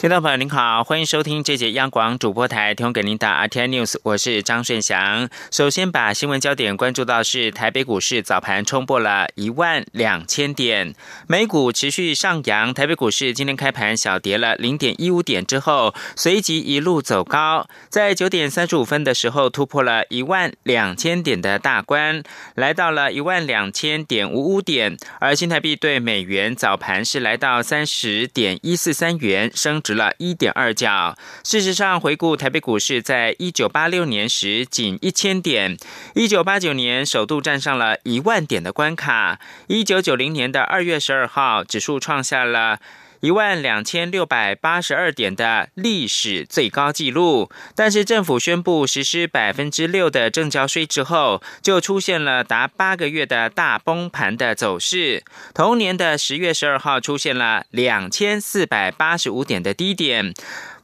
听众朋友您好，欢迎收听这节央广主播台提供给您的 RT News，我是张顺祥。首先把新闻焦点关注到是台北股市早盘冲破了一万两千点，美股持续上扬，台北股市今天开盘小跌了零点一五点之后，随即一路走高，在九点三十五分的时候突破了一万两千点的大关，来到了一万两千点五五点，而新台币对美元早盘是来到三十点一四三元，升。了一点二角。事实上，回顾台北股市，在一九八六年时仅一千点，一九八九年首度站上了一万点的关卡，一九九零年的二月十二号，指数创下了。一万两千六百八十二点的历史最高纪录，但是政府宣布实施百分之六的正交税之后，就出现了达八个月的大崩盘的走势。同年的十月十二号，出现了两千四百八十五点的低点。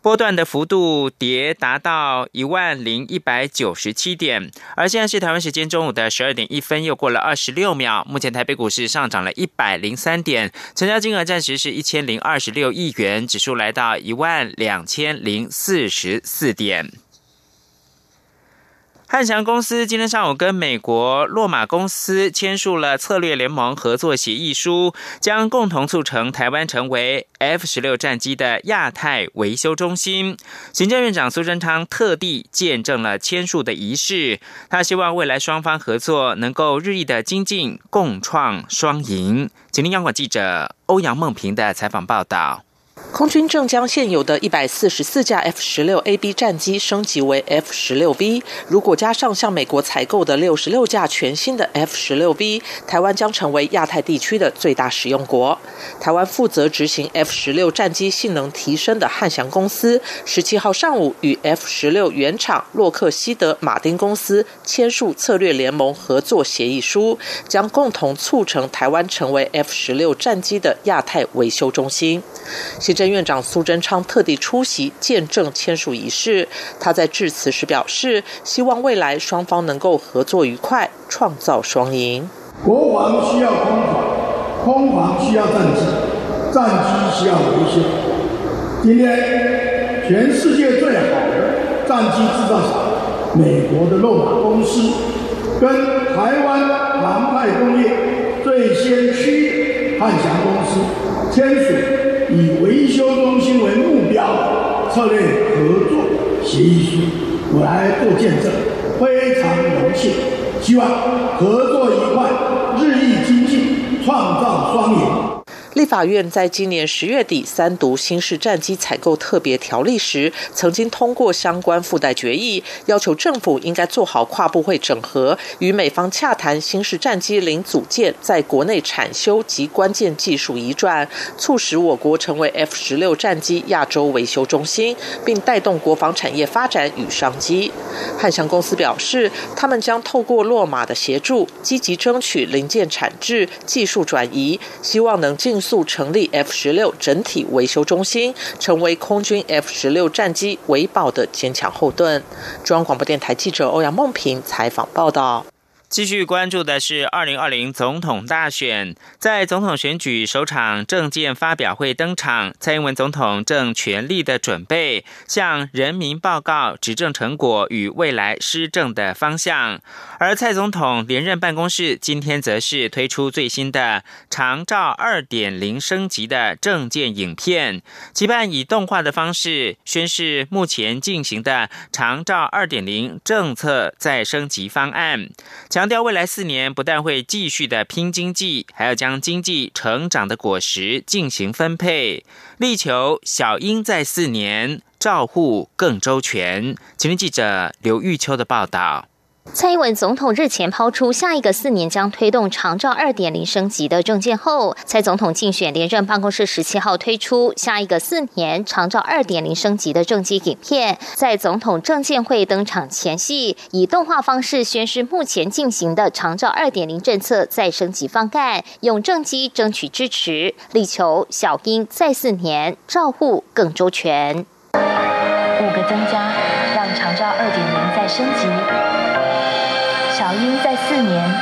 波段的幅度跌达到一万零一百九十七点，而现在是台湾时间中午的十二点一分，又过了二十六秒。目前台北股市上涨了一百零三点，成交金额暂时是一千零二十六亿元，指数来到一万两千零四十四点。汉翔公司今天上午跟美国洛马公司签署了策略联盟合作协议书，将共同促成台湾成为 F 十六战机的亚太维修中心。行政院长苏贞昌特地见证了签署的仪式，他希望未来双方合作能够日益的精进，共创双赢。请听央广记者欧阳梦平的采访报道。空军正将现有的一百四十四架 F 十六 A B 战机升级为 F 十六 V，如果加上向美国采购的六十六架全新的 F 十六 V，台湾将成为亚太地区的最大使用国。台湾负责执行 F 十六战机性能提升的汉翔公司，十七号上午与 F 十六原厂洛克希德马丁公司签署策略联盟合作协议书，将共同促成台湾成为 F 十六战机的亚太维修中心。院长苏贞昌特地出席见证签署仪式。他在致辞时表示，希望未来双方能够合作愉快，创造双赢。国防需要空防，空防需要战机，战机需要维修。今天，全世界最好的战机制造厂——美国的洛马公司，跟台湾航太工业最先驱汉翔公司签署。以维修中心为目标策略合作协议书，我来做见证，非常荣幸，希望合作愉快，日益精进，创造双赢。立法院在今年十月底三读新式战机采购特别条例时，曾经通过相关附带决议，要求政府应该做好跨部会整合，与美方洽谈新式战机零组件在国内产修及关键技术移转，促使我国成为 F 十六战机亚洲维修中心，并带动国防产业发展与商机。汉翔公司表示，他们将透过洛马的协助，积极争取零件产制、技术转移，希望能尽。速成立 F 十六整体维修中心，成为空军 F 十六战机维保的坚强后盾。中央广播电台记者欧阳梦平采访报道。继续关注的是二零二零总统大选，在总统选举首场政见发表会登场，蔡英文总统正全力的准备向人民报告执政成果与未来施政的方向。而蔡总统连任办公室今天则是推出最新的长照二点零升级的政见影片，期盼以动画的方式宣示目前进行的长照二点零政策再升级方案。强调未来四年不但会继续的拼经济，还要将经济成长的果实进行分配，力求小英在四年照护更周全。请听记者刘玉秋的报道。蔡英文总统日前抛出下一个四年将推动长照二点零升级的政见后，蔡总统竞选连任办公室十七号推出下一个四年长照二点零升级的政绩影片，在总统政见会登场前夕，以动画方式宣示目前进行的长照二点零政策再升级方案，用政绩争取支持，力求小英再四年照护更周全。五个增加，让长照二点零再升级。小英在四年。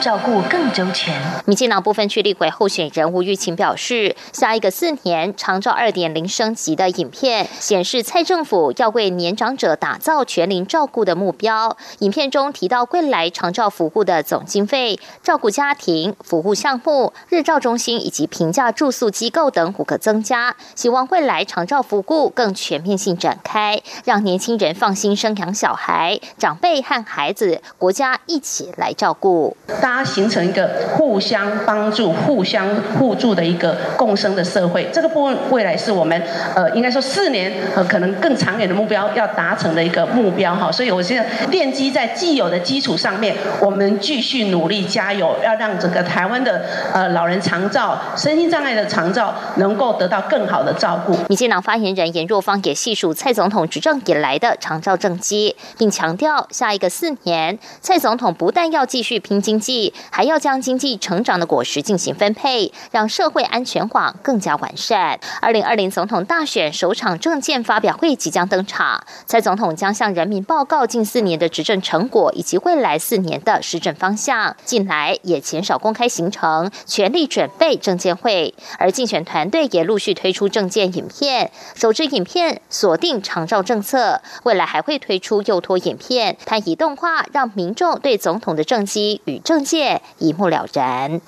照顾更周全。民进党部分区立委候选人吴玉琴表示，下一个四年长照二点零升级的影片显示，蔡政府要为年长者打造全龄照顾的目标。影片中提到，未来长照服务的总经费、照顾家庭服务项目、日照中心以及平价住宿机构等五个增加，希望未来长照服务更全面性展开，让年轻人放心生养小孩，长辈和孩子国家一起来照顾。大家形成一个互相帮助、互相互助的一个共生的社会，这个部分未来是我们呃应该说四年呃可能更长远的目标要达成的一个目标哈。所以我现在奠基在既有的基础上面，我们继续努力加油，要让整个台湾的呃老人长照、身心障碍的长照能够得到更好的照顾。民进党发言人严若芳也细数蔡总统执政以来的长照政绩，并强调下一个四年，蔡总统不但要继续拼经济。还要将经济成长的果实进行分配，让社会安全网更加完善。二零二零总统大选首场政见发表会即将登场，蔡总统将向人民报告近四年的执政成果以及未来四年的施政方向。近来也减少公开行程，全力准备政见会，而竞选团队也陆续推出政见影片。首支影片锁定长照政策，未来还会推出幼托影片，它以动画让民众对总统的政绩与政见。一目了然。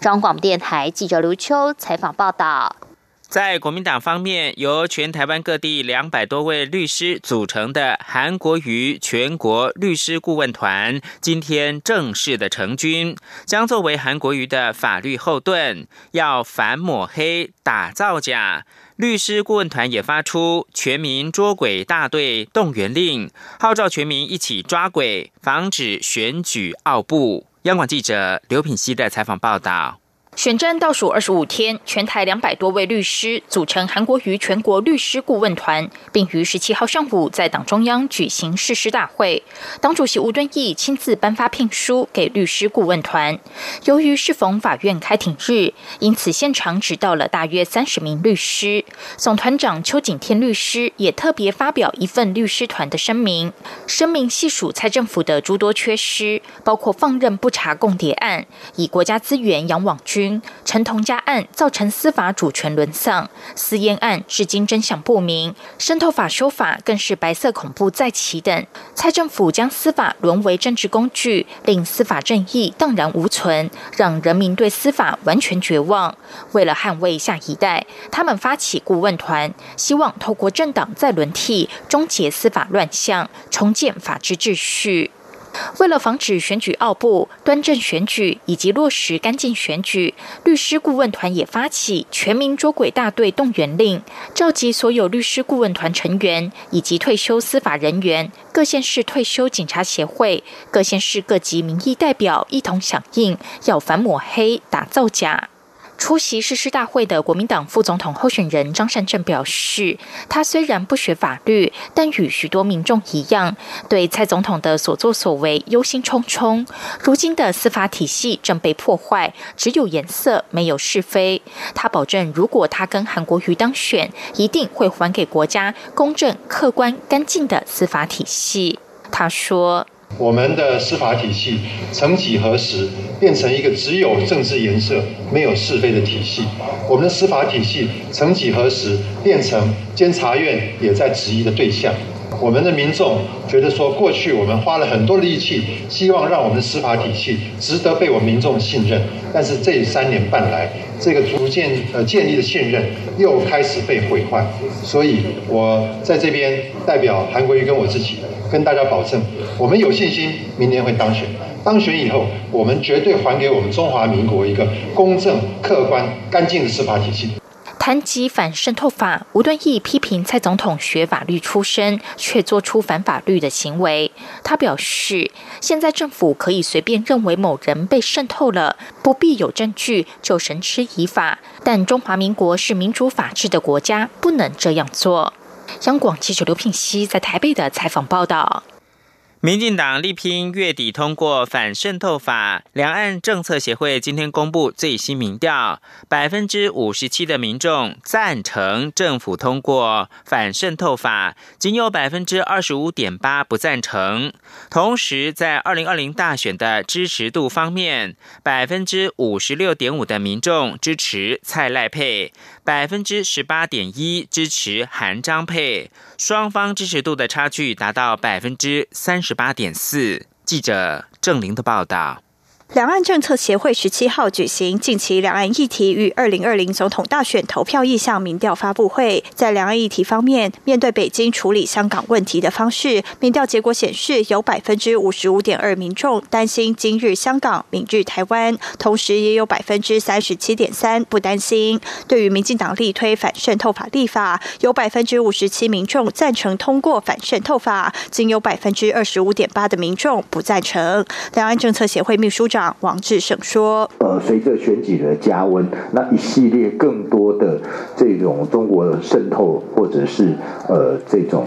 中广电台记者刘秋采访报道。在国民党方面，由全台湾各地两百多位律师组成的韩国瑜全国律师顾问团，今天正式的成军，将作为韩国瑜的法律后盾，要反抹黑、打造假。律师顾问团也发出全民捉鬼大队动员令，号召全民一起抓鬼，防止选举奥布。央广记者刘品希的采访报道。选战倒数二十五天，全台两百多位律师组成韩国瑜全国律师顾问团，并于十七号上午在党中央举行誓师大会。党主席吴敦义亲自颁发聘书给律师顾问团。由于适逢法院开庭日，因此现场只到了大约三十名律师。总团长邱景天律师也特别发表一份律师团的声明，声明细数蔡政府的诸多缺失，包括放任不查共谍案，以国家资源养网军。陈同佳案造成司法主权沦丧，私烟案至今真相不明，渗透法修法更是白色恐怖再起等。蔡政府将司法沦为政治工具，令司法正义荡然无存，让人民对司法完全绝望。为了捍卫下一代，他们发起顾问团，希望透过政党再轮替，终结司法乱象，重建法治秩序。为了防止选举奥布、端正选举以及落实干净选举，律师顾问团也发起全民捉鬼大队动员令，召集所有律师顾问团成员以及退休司法人员、各县市退休警察协会、各县市各级民意代表一同响应，要反抹黑、打造假。出席誓师大会的国民党副总统候选人张善政表示，他虽然不学法律，但与许多民众一样，对蔡总统的所作所为忧心忡忡。如今的司法体系正被破坏，只有颜色，没有是非。他保证，如果他跟韩国瑜当选，一定会还给国家公正、客观、干净的司法体系。他说。我们的司法体系曾几何时变成一个只有政治颜色、没有是非的体系？我们的司法体系曾几何时变成监察院也在质疑的对象？我们的民众觉得说，过去我们花了很多力气，希望让我们的司法体系值得被我们民众信任，但是这三年半来，这个逐渐呃建立的信任又开始被毁坏。所以我在这边代表韩国瑜跟我自己。跟大家保证，我们有信心明年会当选。当选以后，我们绝对还给我们中华民国一个公正、客观、干净的司法体系。谈及反渗透法，吴敦义批评蔡总统学法律出身，却做出反法律的行为。他表示，现在政府可以随便认为某人被渗透了，不必有证据就神吃以法。但中华民国是民主法治的国家，不能这样做。央广记者刘品熙在台北的采访报道：民进党力拼月底通过反渗透法，两岸政策协会今天公布最新民调，百分之五十七的民众赞成政府通过反渗透法，仅有百分之二十五点八不赞成。同时，在二零二零大选的支持度方面，百分之五十六点五的民众支持蔡赖佩。百分之十八点一支持韩张佩，双方支持度的差距达到百分之三十八点四。记者郑玲的报道。两岸政策协会十七号举行近期两岸议题与二零二零总统大选投票意向民调发布会。在两岸议题方面，面对北京处理香港问题的方式，民调结果显示，有百分之五十五点二民众担心今日香港、明日台湾，同时也有百分之三十七点三不担心。对于民进党力推反渗透法立法，有百分之五十七民众赞成通过反渗透法，仅有百分之二十五点八的民众不赞成。两岸政策协会秘书长。王志胜说：“呃，随着选举的加温，那一系列更多的这种中国渗透或者是呃这种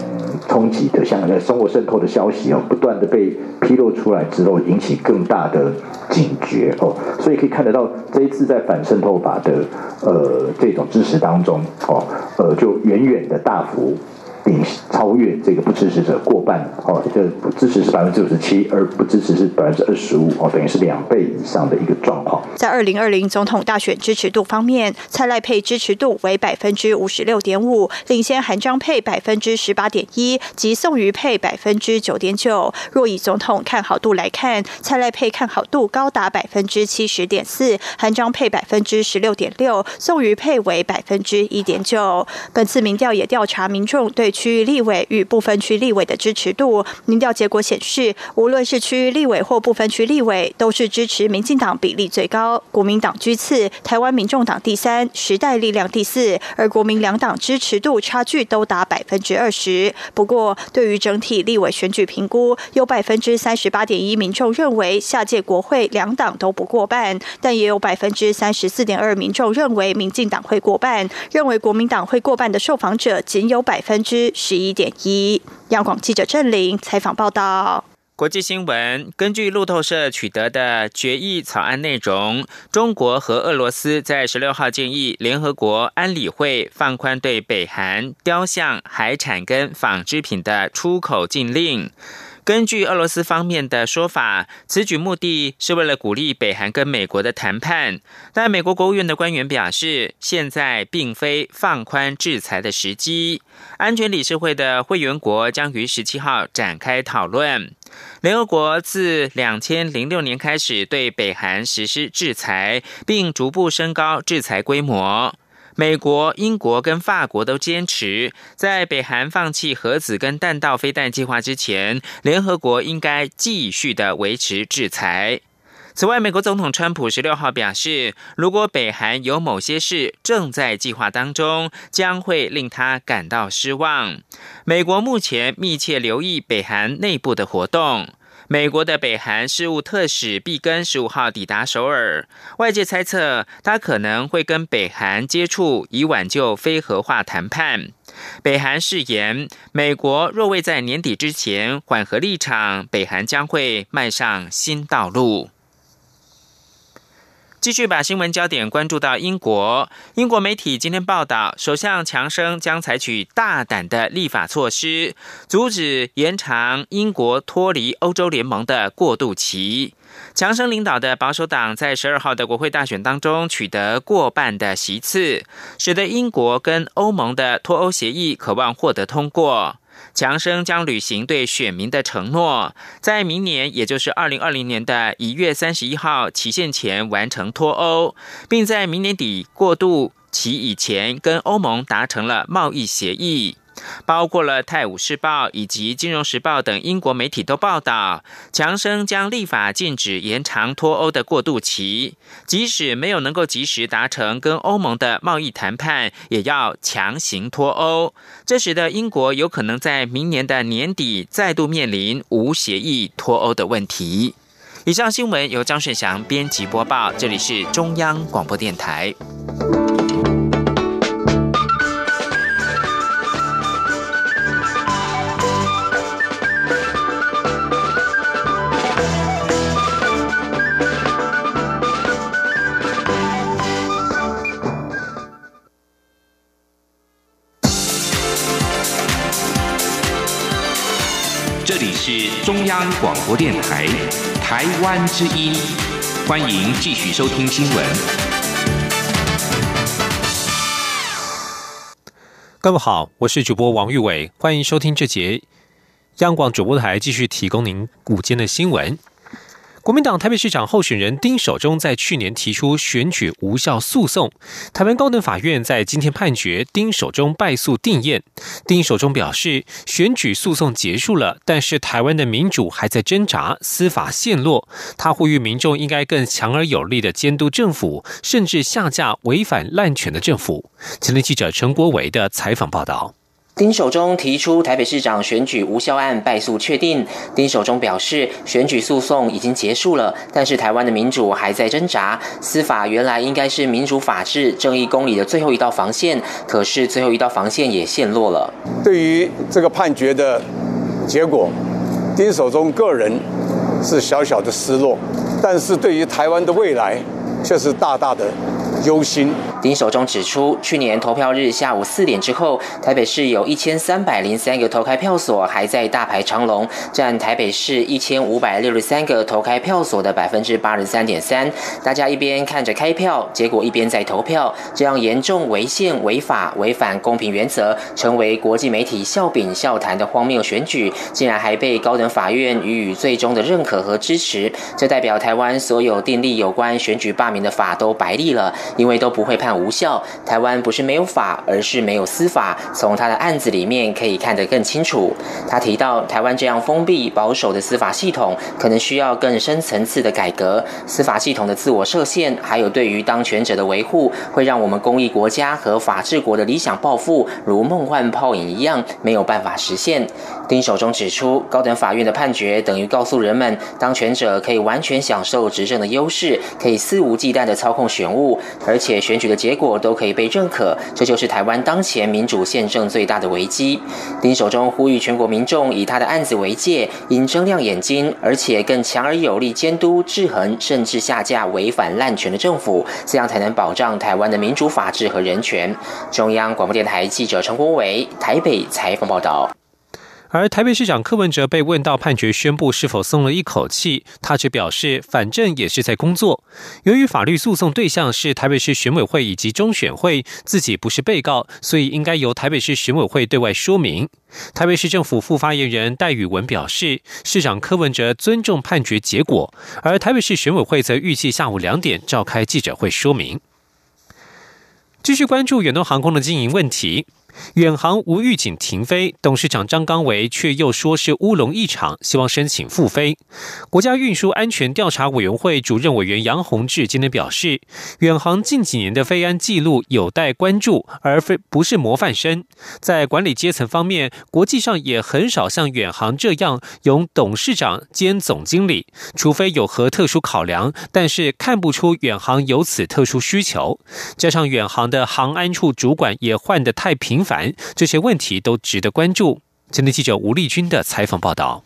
冲击的，像在中国渗透的消息哦，不断的被披露出来之后，引起更大的警觉哦，所以可以看得到这一次在反渗透法的呃这种支持当中哦，呃就远远的大幅。”并超越这个不支持者过半哦，这不支持是百分之九十七，而不支持是百分之二十五哦，等于是两倍以上的一个状况。在二零二零总统大选支持度方面，蔡赖佩支持度为百分之五十六点五，领先韩张配百分之十八点一及宋瑜配百分之九点九。若以总统看好度来看，蔡赖佩看好度高达百分之七十点四，韩张配百分之十六点六，宋瑜配为百分之一点九。本次民调也调查民众对。区域立委与部分区立委的支持度，民调结果显示，无论是区域立委或部分区立委，都是支持民进党比例最高，国民党居次，台湾民众党第三，时代力量第四，而国民两党支持度差距都达百分之二十。不过，对于整体立委选举评估，有百分之三十八点一民众认为下届国会两党都不过半，但也有百分之三十四点二民众认为民进党会过半，认为国民党会过半的受访者仅有百分之十一点一，央广记者郑玲采访报道。国际新闻：根据路透社取得的决议草案内容，中国和俄罗斯在十六号建议联合国安理会放宽对北韩雕像、海产跟纺织品的出口禁令。根据俄罗斯方面的说法，此举目的是为了鼓励北韩跟美国的谈判。但美国国务院的官员表示，现在并非放宽制裁的时机。安全理事会的会员国将于十七号展开讨论。联合国自两千零六年开始对北韩实施制裁，并逐步升高制裁规模。美国、英国跟法国都坚持，在北韩放弃核子跟弹道飞弹计划之前，联合国应该继续的维持制裁。此外，美国总统川普十六号表示，如果北韩有某些事正在计划当中，将会令他感到失望。美国目前密切留意北韩内部的活动。美国的北韩事务特使毕根十五号抵达首尔，外界猜测他可能会跟北韩接触，以挽救非核化谈判。北韩誓言，美国若未在年底之前缓和立场，北韩将会迈上新道路。继续把新闻焦点关注到英国。英国媒体今天报道，首相强生将采取大胆的立法措施，阻止延长英国脱离欧洲联盟的过渡期。强生领导的保守党在十二号的国会大选当中取得过半的席次，使得英国跟欧盟的脱欧协议渴望获得通过。强生将履行对选民的承诺，在明年，也就是二零二零年的一月三十一号期限前完成脱欧，并在明年底过渡期以前跟欧盟达成了贸易协议。包括了《泰晤士报》以及《金融时报》等英国媒体都报道，强生将立法禁止延长脱欧的过渡期，即使没有能够及时达成跟欧盟的贸易谈判，也要强行脱欧。这使得英国有可能在明年的年底再度面临无协议脱欧的问题。以上新闻由张顺祥编辑播报，这里是中央广播电台。是中央广播电台台湾之音，欢迎继续收听新闻。各位好，我是主播王玉伟，欢迎收听这节央广主播台继续提供您午间的新闻。国民党台北市长候选人丁守中在去年提出选举无效诉讼，台湾高等法院在今天判决丁守中败诉定验。丁守中表示，选举诉讼结束了，但是台湾的民主还在挣扎，司法陷落。他呼吁民众应该更强而有力的监督政府，甚至下架违反滥权的政府。前天记者陈国维的采访报道。丁守中提出台北市长选举无效案败诉确定。丁守中表示，选举诉讼已经结束了，但是台湾的民主还在挣扎。司法原来应该是民主、法治、正义、公理的最后一道防线，可是最后一道防线也陷落了。对于这个判决的结果，丁守中个人是小小的失落，但是对于台湾的未来却是大大的。忧心。丁守中指出，去年投票日下午四点之后，台北市有一千三百零三个投开票所还在大排长龙，占台北市一千五百六十三个投开票所的百分之八十三点三。大家一边看着开票，结果一边在投票，这样严重违宪、违法、违反公平原则，成为国际媒体笑柄笑谈的荒谬选举，竟然还被高等法院予以最终的认可和支持。这代表台湾所有订立有关选举罢免的法都白立了。因为都不会判无效，台湾不是没有法，而是没有司法。从他的案子里面可以看得更清楚。他提到，台湾这样封闭保守的司法系统，可能需要更深层次的改革。司法系统的自我设限，还有对于当权者的维护，会让我们公益国家和法治国的理想抱负，如梦幻泡影一样，没有办法实现。丁守中指出，高等法院的判决等于告诉人们，当权者可以完全享受执政的优势，可以肆无忌惮的操控选务。而且选举的结果都可以被认可，这就是台湾当前民主宪政最大的危机。丁守中呼吁全国民众以他的案子为戒，应睁亮眼睛，而且更强而有力监督、制衡，甚至下架违反滥权的政府，这样才能保障台湾的民主、法治和人权。中央广播电台记者陈国伟台北采访报道。而台北市长柯文哲被问到判决宣布是否松了一口气，他只表示反正也是在工作。由于法律诉讼对象是台北市选委会以及中选会，自己不是被告，所以应该由台北市选委会对外说明。台北市政府副发言人戴宇文表示，市长柯文哲尊重判决结果，而台北市选委会则预计下午两点召开记者会说明。继续关注远东航空的经营问题。远航无预警停飞，董事长张刚维却又说是乌龙一场，希望申请复飞。国家运输安全调查委员会主任委员杨宏志今天表示，远航近几年的飞安记录有待关注，而非不是模范生。在管理阶层方面，国际上也很少像远航这样由董事长兼总经理，除非有何特殊考量，但是看不出远航有此特殊需求。加上远航的航安处主管也换得太频。烦，这些问题都值得关注。今天记者吴丽君的采访报道。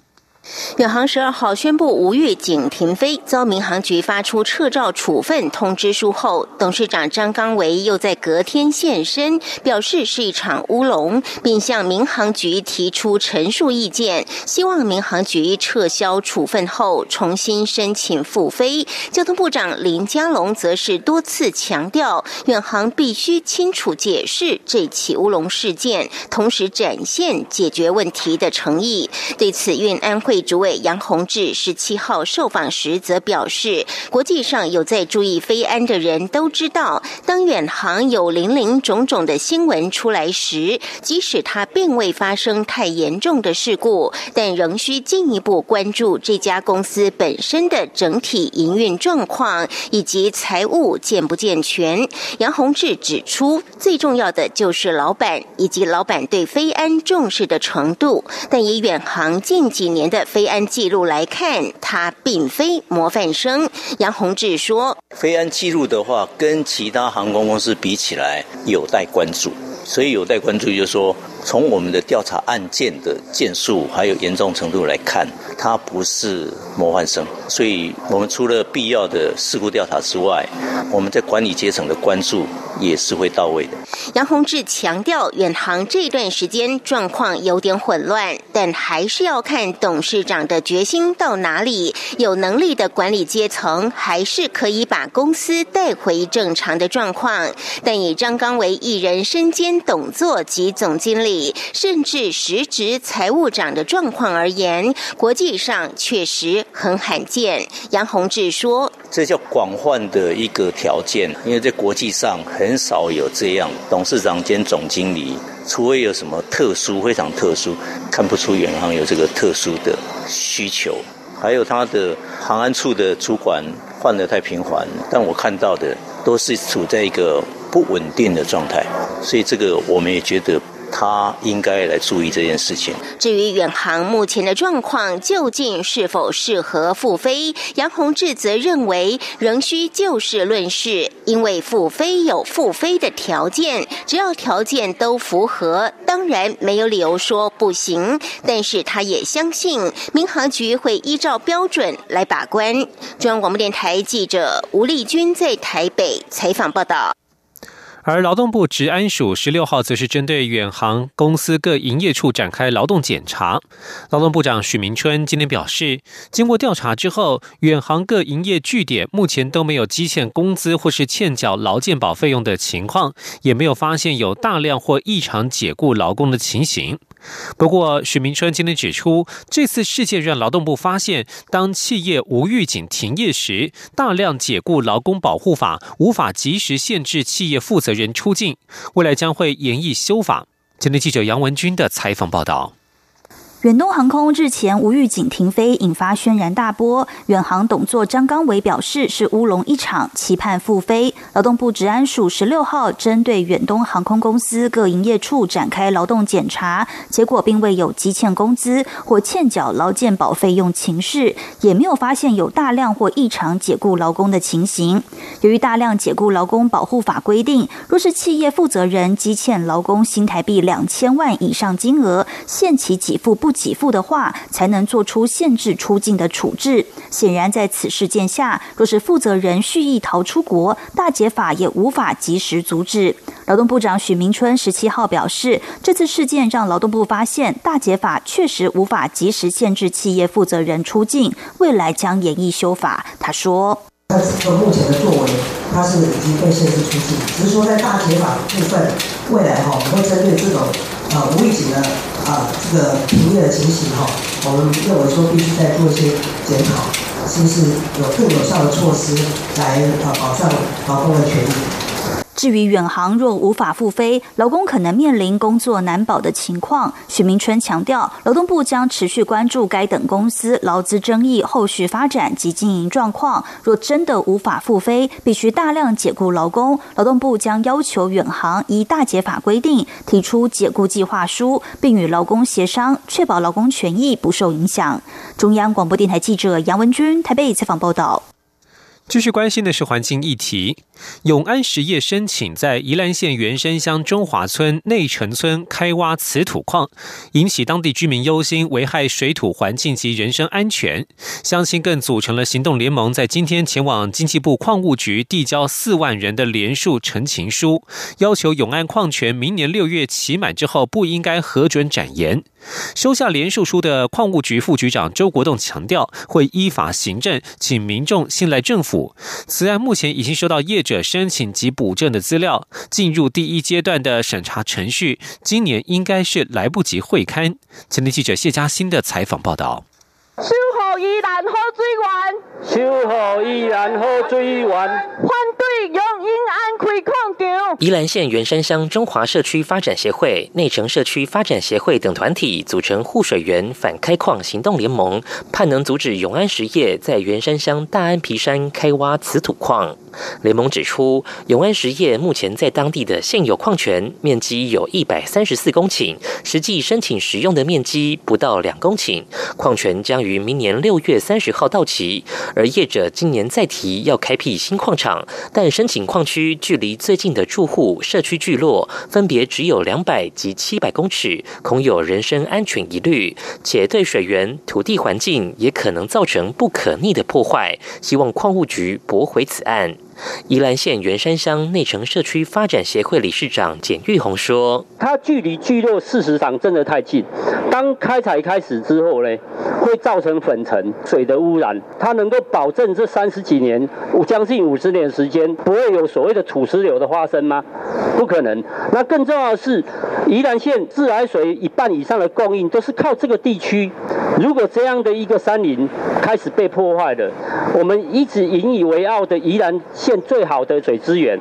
远航十二号宣布无预警停飞，遭民航局发出撤照处分通知书后，董事长张刚维又在隔天现身，表示是一场乌龙，并向民航局提出陈述意见，希望民航局撤销处分后重新申请复飞。交通部长林佳龙则是多次强调，远航必须清楚解释这起乌龙事件，同时展现解决问题的诚意。对此，运安会。主委杨宏志十七号受访时则表示，国际上有在注意飞安的人都知道，当远航有零零种种的新闻出来时，即使它并未发生太严重的事故，但仍需进一步关注这家公司本身的整体营运状况以及财务健不健全。杨宏志指出，最重要的就是老板以及老板对飞安重视的程度，但以远航近几年的。飞安记录来看，他并非模范生。杨洪志说：“飞安记录的话，跟其他航空公司比起来，有待关注。所以有待关注，就是说，从我们的调查案件的件数还有严重程度来看，它不是模范生。所以我们除了必要的事故调查之外，我们在管理阶层的关注。也是会到位的。杨洪志强调，远航这段时间状况有点混乱，但还是要看董事长的决心到哪里。有能力的管理阶层还是可以把公司带回正常的状况。但以张刚为一人身兼董座及总经理，甚至实职财务长的状况而言，国际上确实很罕见。杨洪志说：“这叫广泛的一个条件，因为在国际上很。”少有这样董事长兼总经理，除非有什么特殊、非常特殊，看不出远航有这个特殊的需求。还有他的航安处的主管换得太频繁，但我看到的都是处在一个不稳定的状态，所以这个我们也觉得。他应该来注意这件事情。至于远航目前的状况究竟是否适合复飞，杨洪志则认为仍需就事论事，因为复飞有复飞的条件，只要条件都符合，当然没有理由说不行。但是他也相信民航局会依照标准来把关。中央广播电台记者吴丽君在台北采访报道。而劳动部治安署十六号则是针对远航公司各营业处展开劳动检查。劳动部长许明春今天表示，经过调查之后，远航各营业据点目前都没有积欠工资或是欠缴劳健保费用的情况，也没有发现有大量或异常解雇劳工的情形。不过，许明春今天指出，这次事件让劳动部发现，当企业无预警停业时，大量解雇劳工保护法无法及时限制企业负责人出境，未来将会严议修法。今天记者杨文军的采访报道。远东航空日前无预警停飞，引发轩然大波。远航董座张刚伟表示是乌龙一场，期盼复飞。劳动部治安署十六号针对远东航空公司各营业处展开劳动检查，结果并未有积欠工资或欠缴劳健保费用情事，也没有发现有大量或异常解雇劳工的情形。由于大量解雇劳工保护法规定，若是企业负责人积欠劳工新台币两千万以上金额，限期给付不。不给付的话，才能做出限制出境的处置。显然，在此事件下，若是负责人蓄意逃出国，大解法也无法及时阻止。劳动部长许明春十七号表示，这次事件让劳动部发现，大解法确实无法及时限制企业负责人出境，未来将严议修法。他说：“他目前的作为，他是已经被限制出境，只是说在大解法部分，未来哈，我们会针对这种。”啊，无预警的啊，这个停业的情形哈，我们认为说必须再做一些检讨，是不是有更有效的措施来啊保障劳动的权益。至于远航若无法复飞，劳工可能面临工作难保的情况。许明春强调，劳动部将持续关注该等公司劳资争议后续发展及经营状况。若真的无法复飞，必须大量解雇劳工，劳动部将要求远航依大解法规定提出解雇计划书，并与劳工协商，确保劳工权益不受影响。中央广播电台记者杨文君台北采访报道。继续关心的是环境议题。永安实业申请在宜兰县原生乡中华村内城村开挖瓷土矿，引起当地居民忧心，危害水土环境及人身安全。乡亲更组成了行动联盟，在今天前往经济部矿务局递交四万人的联署陈情书，要求永安矿权明年六月期满之后不应该核准展延。收下联署书的矿务局副局长周国栋强调，会依法行政，请民众信赖政府。此案目前已经收到业者申请及补证的资料，进入第一阶段的审查程序。今年应该是来不及会刊。前天记者谢佳欣的采访报道。守护宜兰好水源，守护宜兰好水源，反对用永安开矿场。宜兰县元山乡中华社区发展协会、内城社区发展协会等团体组成护水源反开矿行动联盟，盼能阻止永安实业在元山乡大安皮山开挖瓷土矿。联盟指出，永安实业目前在当地的现有矿权面积有一百三十四公顷，实际申请使用的面积不到两公顷，矿权将于明年六月三十号到期。而业者今年再提要开辟新矿场，但申请矿区距离最近的住户社区聚落分别只有两百及七百公尺，恐有人身安全疑虑，且对水源、土地环境也可能造成不可逆的破坏。希望矿务局驳回此案。宜兰县员山乡内城社区发展协会理事长简玉红说：“它距离聚落事实上真的太近，当开采开始之后呢，会造成粉尘、水的污染。它能够保证这三十几年、将近五十年时间不会有所谓的土石流的发生吗？不可能。那更重要的是，宜兰县自来水一半以上的供应都是靠这个地区。如果这样的一个山林开始被破坏了，我们一直引以为傲的宜兰。”县最好的水资源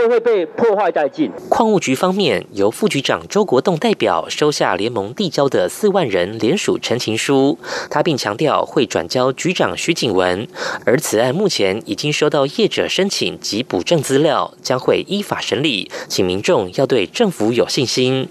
就会被破坏殆尽。矿务局方面，由副局长周国栋代表收下联盟递交的四万人联署陈情书，他并强调会转交局长徐景文。而此案目前已经收到业者申请及补正资料，将会依法审理，请民众要对政府有信心。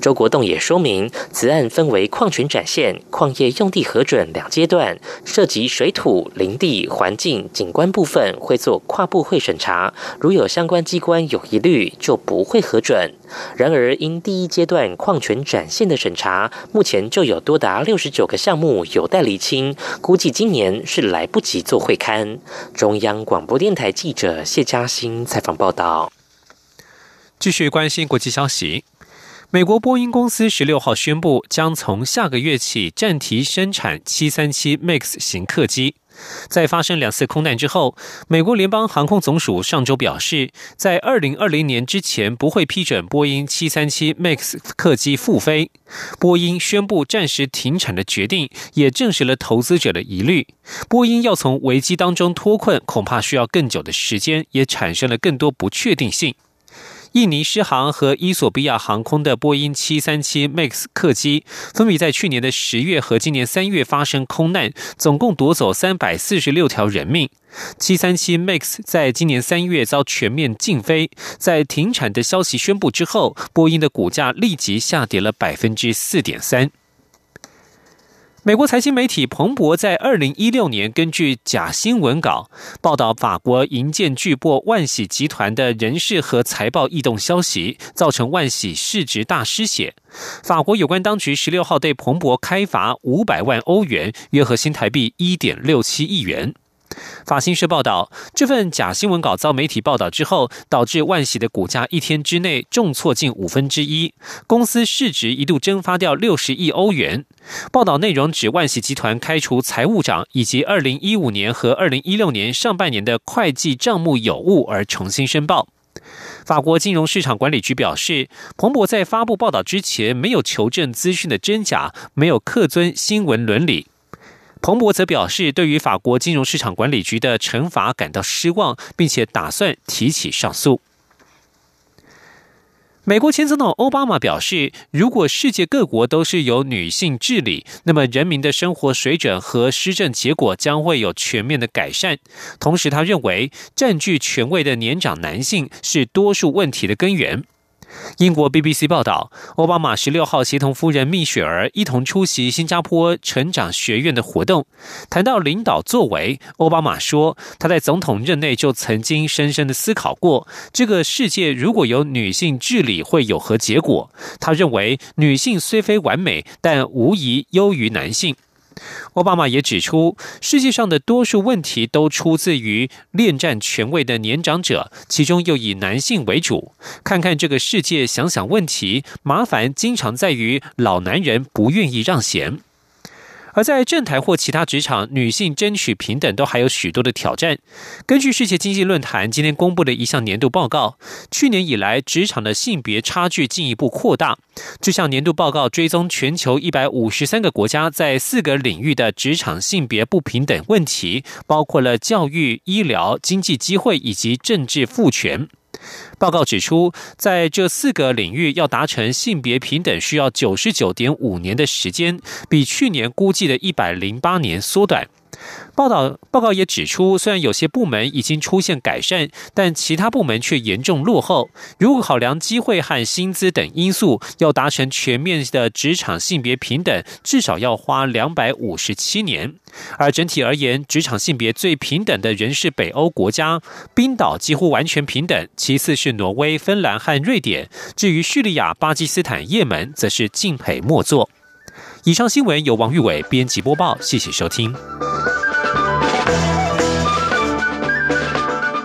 周国栋也说明，此案分为矿权展现、矿业用地核准两阶段，涉及水土、林地、环境、景观部分，会做跨部。会审查，如有相关机关有疑虑，就不会核准。然而，因第一阶段矿权展现的审查，目前就有多达六十九个项目有待厘清，估计今年是来不及做会刊。中央广播电台记者谢嘉欣采访报道。继续关心国际消息，美国波音公司十六号宣布，将从下个月起暂停生产七三七 MAX 型客机。在发生两次空难之后，美国联邦航空总署上周表示，在二零二零年之前不会批准波音七三七 MAX 客机复飞。波音宣布暂时停产的决定，也证实了投资者的疑虑。波音要从危机当中脱困，恐怕需要更久的时间，也产生了更多不确定性。印尼狮航和伊索比亚航空的波音737 MAX 客机分别在去年的十月和今年三月发生空难，总共夺走三百四十六条人命。737 MAX 在今年三月遭全面禁飞，在停产的消息宣布之后，波音的股价立即下跌了百分之四点三。美国财经媒体彭博在二零一六年根据假新闻稿报道法国银建巨擘万喜集团的人事和财报异动消息，造成万喜市值大失血。法国有关当局十六号对彭博开罚五百万欧元，约合新台币一点六七亿元。法新社报道，这份假新闻稿遭媒体报道之后，导致万喜的股价一天之内重挫近五分之一，公司市值一度蒸发掉六十亿欧元。报道内容指万喜集团开除财务长，以及二零一五年和二零一六年上半年的会计账目有误而重新申报。法国金融市场管理局表示，彭博在发布报道之前没有求证资讯的真假，没有恪遵新闻伦理。彭博则表示，对于法国金融市场管理局的惩罚感到失望，并且打算提起上诉。美国前总统奥巴马表示，如果世界各国都是由女性治理，那么人民的生活水准和施政结果将会有全面的改善。同时，他认为占据权位的年长男性是多数问题的根源。英国 BBC 报道，奥巴马十六号协同夫人蜜雪儿一同出席新加坡成长学院的活动。谈到领导作为，奥巴马说，他在总统任内就曾经深深的思考过，这个世界如果由女性治理会有何结果。他认为，女性虽非完美，但无疑优于男性。奥巴马也指出，世界上的多数问题都出自于恋战权位的年长者，其中又以男性为主。看看这个世界，想想问题，麻烦经常在于老男人不愿意让贤。而在政坛或其他职场，女性争取平等都还有许多的挑战。根据世界经济论坛今天公布的一项年度报告，去年以来职场的性别差距进一步扩大。这项年度报告追踪全球一百五十三个国家在四个领域的职场性别不平等问题，包括了教育、医疗、经济机会以及政治赋权。报告指出，在这四个领域要达成性别平等，需要九十九点五年的时间，比去年估计的一百零八年缩短。报道报告也指出，虽然有些部门已经出现改善，但其他部门却严重落后。如果考量机会和薪资等因素，要达成全面的职场性别平等，至少要花两百五十七年。而整体而言，职场性别最平等的仍是北欧国家，冰岛几乎完全平等，其次是挪威、芬兰和瑞典。至于叙利亚、巴基斯坦、也门，则是敬陪末座。以上新闻由王玉伟编辑播报，谢谢收听。